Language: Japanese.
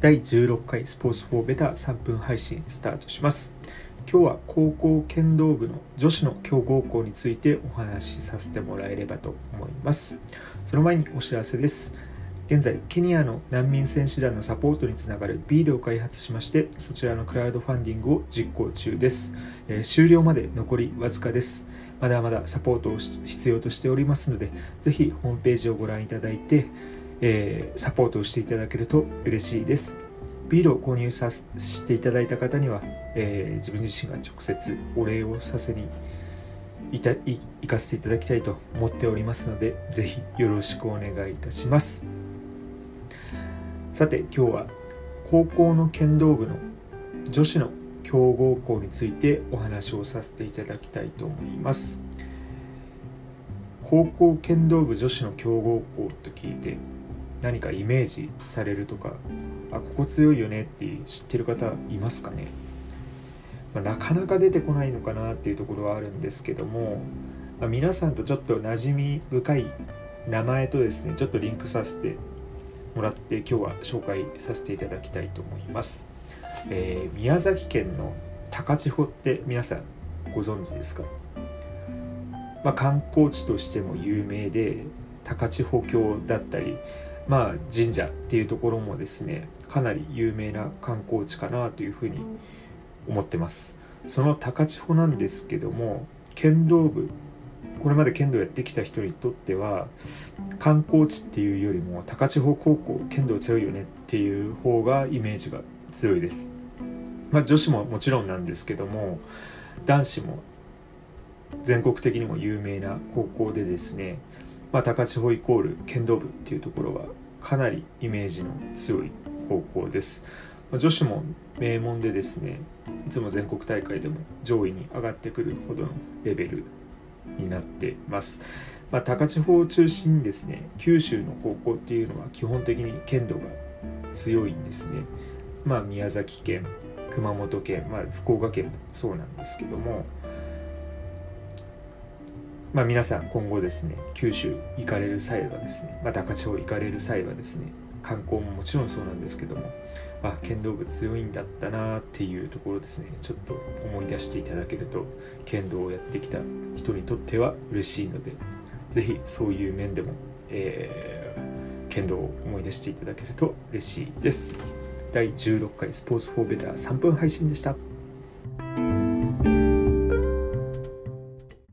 第16回スポーツフォーベタ3分配信スタートします。今日は高校剣道部の女子の強豪校についてお話しさせてもらえればと思います。その前にお知らせです。現在ケニアの難民選手団のサポートにつながるビールを開発しましてそちらのクラウドファンディングを実行中です、えー、終了まで残りわずかです。まだまだサポートを必要としておりますのでぜひホームページをご覧いただいてえー、サポートをしていただけると嬉しいです。ビールを購入させていただいた方には、えー、自分自身が直接お礼をさせにいた行かせていただきたいと思っておりますので、ぜひよろしくお願いいたします。さて今日は高校の剣道部の女子の強豪校についてお話をさせていただきたいと思います。高校剣道部女子の強豪校と聞いて何かイメージされるとかあここ強いよねって知ってる方いますかね、まあ、なかなか出てこないのかなっていうところはあるんですけども、まあ、皆さんとちょっと馴染み深い名前とですねちょっとリンクさせてもらって今日は紹介させていただきたいと思います、えー、宮崎県の高千穂って皆さんご存知ですか、まあ、観光地としても有名で高千穂峡だったりまあ、神社っていうところもですねかなり有名な観光地かなというふうに思ってます。その高千穂なんですけども剣道部これまで剣道やってきた人にとっては観光地っていうよりも高千穂高校剣道強いよねっていう方がイメージが強いです。まあ女子ももちろんなんですけども男子も全国的にも有名な高校でですねまあ、高千穂イコール剣道部っていうところはかなりイメージの強い高校です。ま、女子も名門でですねいつも全国大会でも上位に上がってくるほどのレベルになってます。まあ、高千穂を中心にですね九州の高校っていうのは基本的に剣道が強いんですね。まあ、宮崎県熊本県、まあ、福岡県もそうなんですけどもあ、皆さん今後ですね九州行かれる際はですね、まあ、高千穂行かれる際はですね観光ももちろんそうなんですけどもあ剣道部強いんだったなっていうところですねちょっと思い出していただけると剣道をやってきた人にとっては嬉しいので是非そういう面でも、えー、剣道を思い出していただけると嬉しいです。第16回スポーツフォーベター3分配信でした。